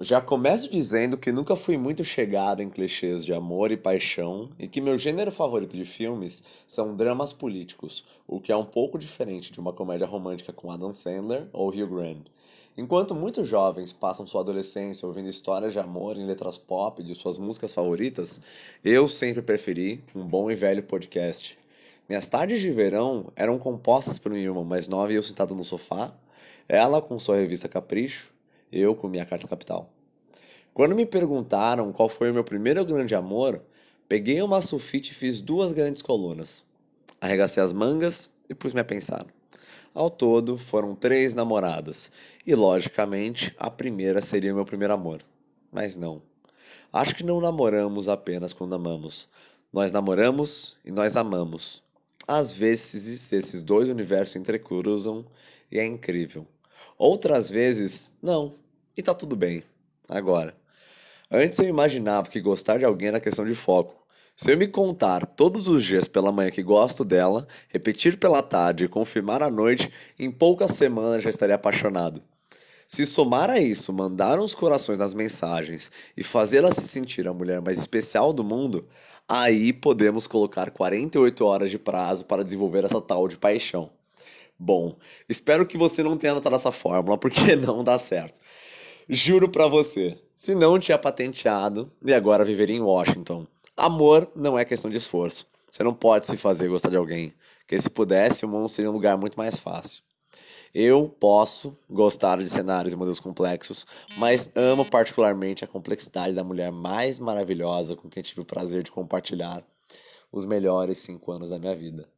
Já começo dizendo que nunca fui muito chegado em clichês de amor e paixão e que meu gênero favorito de filmes são dramas políticos, o que é um pouco diferente de uma comédia romântica com Adam Sandler ou Hugh Grant. Enquanto muitos jovens passam sua adolescência ouvindo histórias de amor em letras pop de suas músicas favoritas, eu sempre preferi um bom e velho podcast. Minhas tardes de verão eram compostas por minha irmã mais nova e eu sentado no sofá, ela com sua revista Capricho, eu com minha carta capital. Quando me perguntaram qual foi o meu primeiro grande amor, peguei uma sulfite e fiz duas grandes colunas. Arregacei as mangas e pus-me a pensar. Ao todo, foram três namoradas, e logicamente a primeira seria meu primeiro amor. Mas não. Acho que não namoramos apenas quando amamos. Nós namoramos e nós amamos. Às vezes esses dois universos entrecruzam e é incrível. Outras vezes, não. E tá tudo bem. Agora. Antes eu imaginava que gostar de alguém era questão de foco. Se eu me contar todos os dias pela manhã que gosto dela, repetir pela tarde e confirmar à noite, em poucas semanas já estaria apaixonado. Se somar a isso, mandar uns corações nas mensagens e fazê-la se sentir a mulher mais especial do mundo, aí podemos colocar 48 horas de prazo para desenvolver essa tal de paixão. Bom, espero que você não tenha anotado essa fórmula, porque não dá certo. Juro pra você, se não tinha patenteado e agora viveria em Washington. Amor não é questão de esforço. Você não pode se fazer gostar de alguém, porque se pudesse, o mundo seria um lugar muito mais fácil. Eu posso gostar de cenários e modelos complexos, mas amo particularmente a complexidade da mulher mais maravilhosa com quem tive o prazer de compartilhar os melhores cinco anos da minha vida.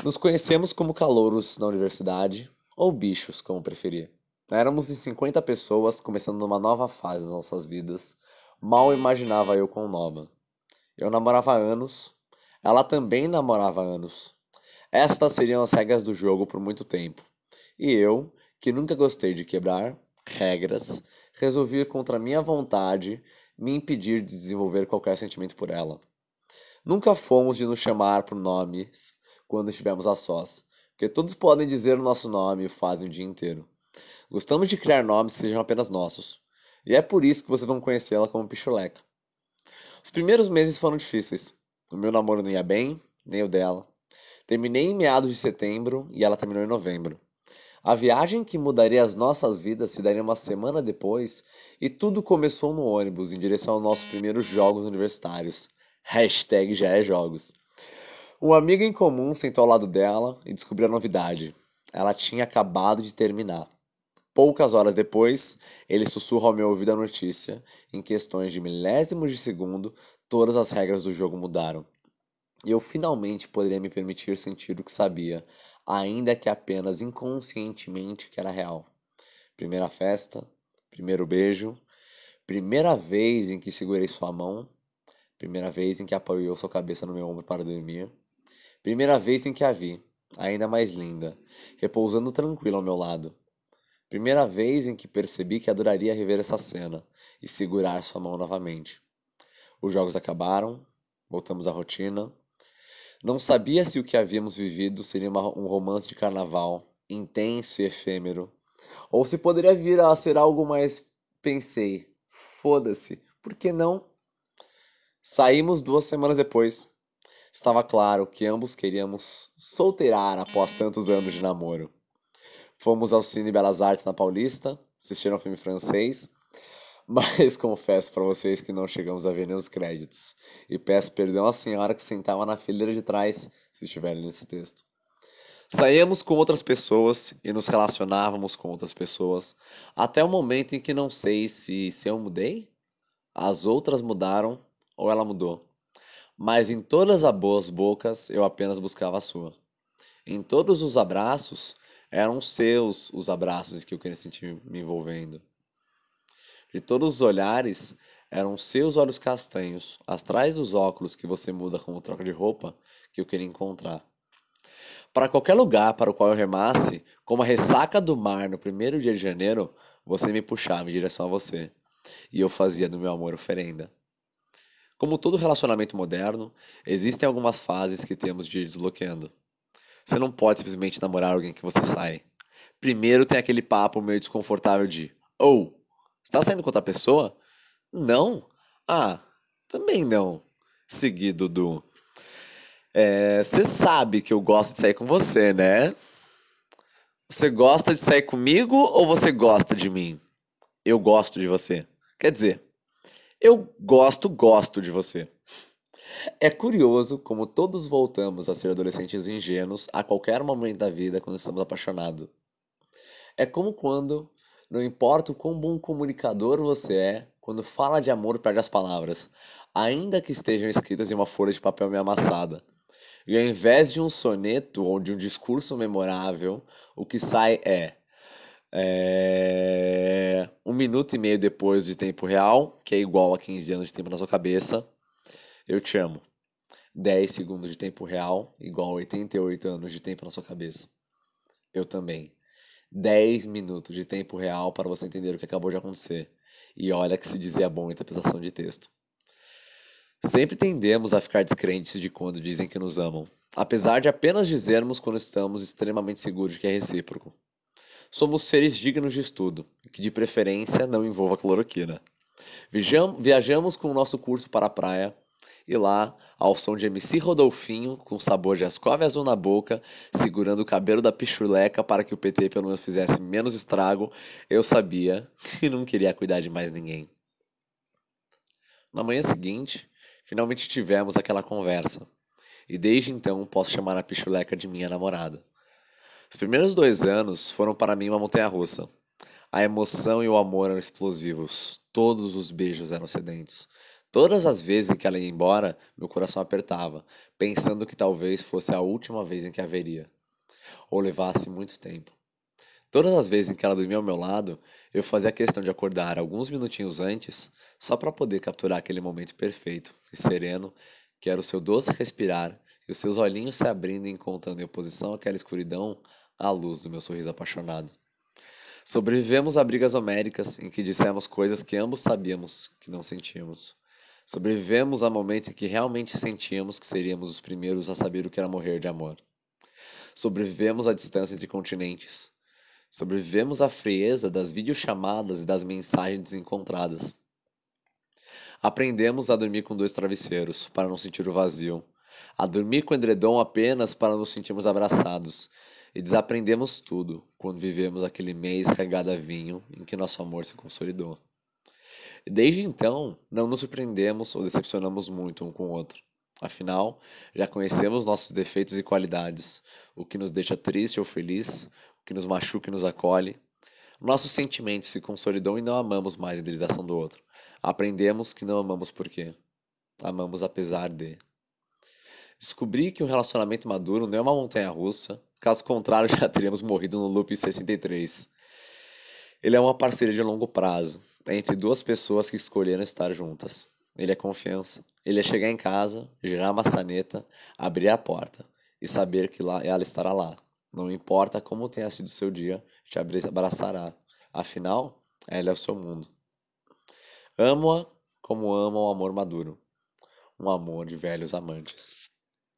Nos conhecemos como calouros na universidade, ou bichos, como preferir. Éramos de 50 pessoas, começando numa nova fase das nossas vidas. Mal imaginava eu com nova. Eu namorava há anos, ela também namorava há anos. Estas seriam as regras do jogo por muito tempo. E eu, que nunca gostei de quebrar regras, resolvi contra minha vontade me impedir de desenvolver qualquer sentimento por ela. Nunca fomos de nos chamar por nomes quando estivemos a sós, porque todos podem dizer o nosso nome e o fazem o dia inteiro. Gostamos de criar nomes que sejam apenas nossos, e é por isso que vocês vão conhecê-la como Pichuleca. Os primeiros meses foram difíceis. O meu namoro não ia bem, nem o dela. Terminei em meados de setembro e ela terminou em novembro. A viagem que mudaria as nossas vidas se daria uma semana depois e tudo começou no ônibus em direção aos nossos primeiros jogos universitários. Hashtag já é jogos. Um amigo em comum sentou ao lado dela e descobriu a novidade. Ela tinha acabado de terminar. Poucas horas depois, ele sussurra ao meu ouvido a notícia. Em questões de milésimos de segundo, todas as regras do jogo mudaram e eu finalmente poderia me permitir sentir o que sabia, ainda que apenas inconscientemente que era real. Primeira festa, primeiro beijo, primeira vez em que segurei sua mão, primeira vez em que apoiou sua cabeça no meu ombro para dormir, primeira vez em que a vi, ainda mais linda, repousando tranquila ao meu lado. Primeira vez em que percebi que adoraria rever essa cena e segurar sua mão novamente. Os jogos acabaram, voltamos à rotina não sabia se o que havíamos vivido seria uma, um romance de carnaval, intenso e efêmero, ou se poderia vir a ser algo mais. Pensei, foda-se, por que não? Saímos duas semanas depois. Estava claro que ambos queríamos solteirar após tantos anos de namoro. Fomos ao Cine Belas Artes na Paulista, assistiram um filme francês mas confesso para vocês que não chegamos a ver nem os créditos. E peço perdão à senhora que sentava na fileira de trás, se estiverem nesse texto. Saíamos com outras pessoas e nos relacionávamos com outras pessoas, até o momento em que não sei se, se eu mudei, as outras mudaram ou ela mudou. Mas em todas as boas bocas eu apenas buscava a sua. Em todos os abraços, eram seus os abraços que eu queria sentir me envolvendo. De todos os olhares, eram seus olhos castanhos, atrás dos óculos que você muda como troca de roupa, que eu queria encontrar. Para qualquer lugar para o qual eu remasse, como a ressaca do mar no primeiro dia de janeiro, você me puxava em direção a você. E eu fazia do meu amor oferenda. Como todo relacionamento moderno, existem algumas fases que temos de ir desbloqueando. Você não pode simplesmente namorar alguém que você sai. Primeiro tem aquele papo meio desconfortável de: ou, oh, Está saindo com outra pessoa? Não. Ah, também não. Seguido do. É, você sabe que eu gosto de sair com você, né? Você gosta de sair comigo ou você gosta de mim? Eu gosto de você. Quer dizer, eu gosto, gosto de você. É curioso como todos voltamos a ser adolescentes ingênuos a qualquer momento da vida quando estamos apaixonados. É como quando, não importa o quão bom comunicador você é, quando fala de amor perde as palavras, ainda que estejam escritas em uma folha de papel meio amassada. E ao invés de um soneto ou de um discurso memorável, o que sai é, é um minuto e meio depois de tempo real, que é igual a 15 anos de tempo na sua cabeça, eu te amo. 10 segundos de tempo real, igual a 88 anos de tempo na sua cabeça. Eu também. 10 minutos de tempo real para você entender o que acabou de acontecer. E olha que se dizia bom interpretação de texto. Sempre tendemos a ficar descrentes de quando dizem que nos amam, apesar de apenas dizermos quando estamos extremamente seguros de que é recíproco. Somos seres dignos de estudo, que de preferência não envolva cloroquina. Viajamos com o nosso curso para a praia e lá, ao som de MC Rodolfinho, com sabor de ascove azul na boca, segurando o cabelo da pichuleca para que o PT pelo menos fizesse menos estrago, eu sabia que não queria cuidar de mais ninguém. Na manhã seguinte, Finalmente tivemos aquela conversa. E desde então posso chamar a pichuleca de minha namorada. Os primeiros dois anos foram para mim uma montanha-russa. A emoção e o amor eram explosivos. Todos os beijos eram sedentos. Todas as vezes em que ela ia embora, meu coração apertava, pensando que talvez fosse a última vez em que haveria. Ou levasse muito tempo. Todas as vezes em que ela dormia ao meu lado, eu fazia questão de acordar alguns minutinhos antes, só para poder capturar aquele momento perfeito e sereno, que era o seu doce respirar e os seus olhinhos se abrindo e encontrando em oposição àquela escuridão a luz do meu sorriso apaixonado. Sobrevivemos a brigas homéricas em que dissemos coisas que ambos sabíamos que não sentíamos. Sobrevivemos a momentos em que realmente sentíamos que seríamos os primeiros a saber o que era morrer de amor. Sobrevivemos à distância entre continentes, Sobrevivemos à frieza das videochamadas e das mensagens desencontradas. Aprendemos a dormir com dois travesseiros, para não sentir o vazio. A dormir com edredom apenas para nos sentirmos abraçados. E desaprendemos tudo quando vivemos aquele mês regado a vinho em que nosso amor se consolidou. Desde então, não nos surpreendemos ou decepcionamos muito um com o outro. Afinal, já conhecemos nossos defeitos e qualidades, o que nos deixa triste ou feliz, que nos machuca e nos acolhe. Nossos sentimentos se consolidam e não amamos mais a idealização do outro. Aprendemos que não amamos por quê. Amamos apesar de. Descobri que um relacionamento maduro não é uma montanha russa, caso contrário já teríamos morrido no loop 63. Ele é uma parceria de longo prazo, entre duas pessoas que escolheram estar juntas. Ele é confiança. Ele é chegar em casa, girar a maçaneta, abrir a porta e saber que lá ela estará lá, não importa como tenha sido seu dia, te abraçará. Afinal, ela é o seu mundo. Amo-a como ama o amor maduro. Um amor de velhos amantes.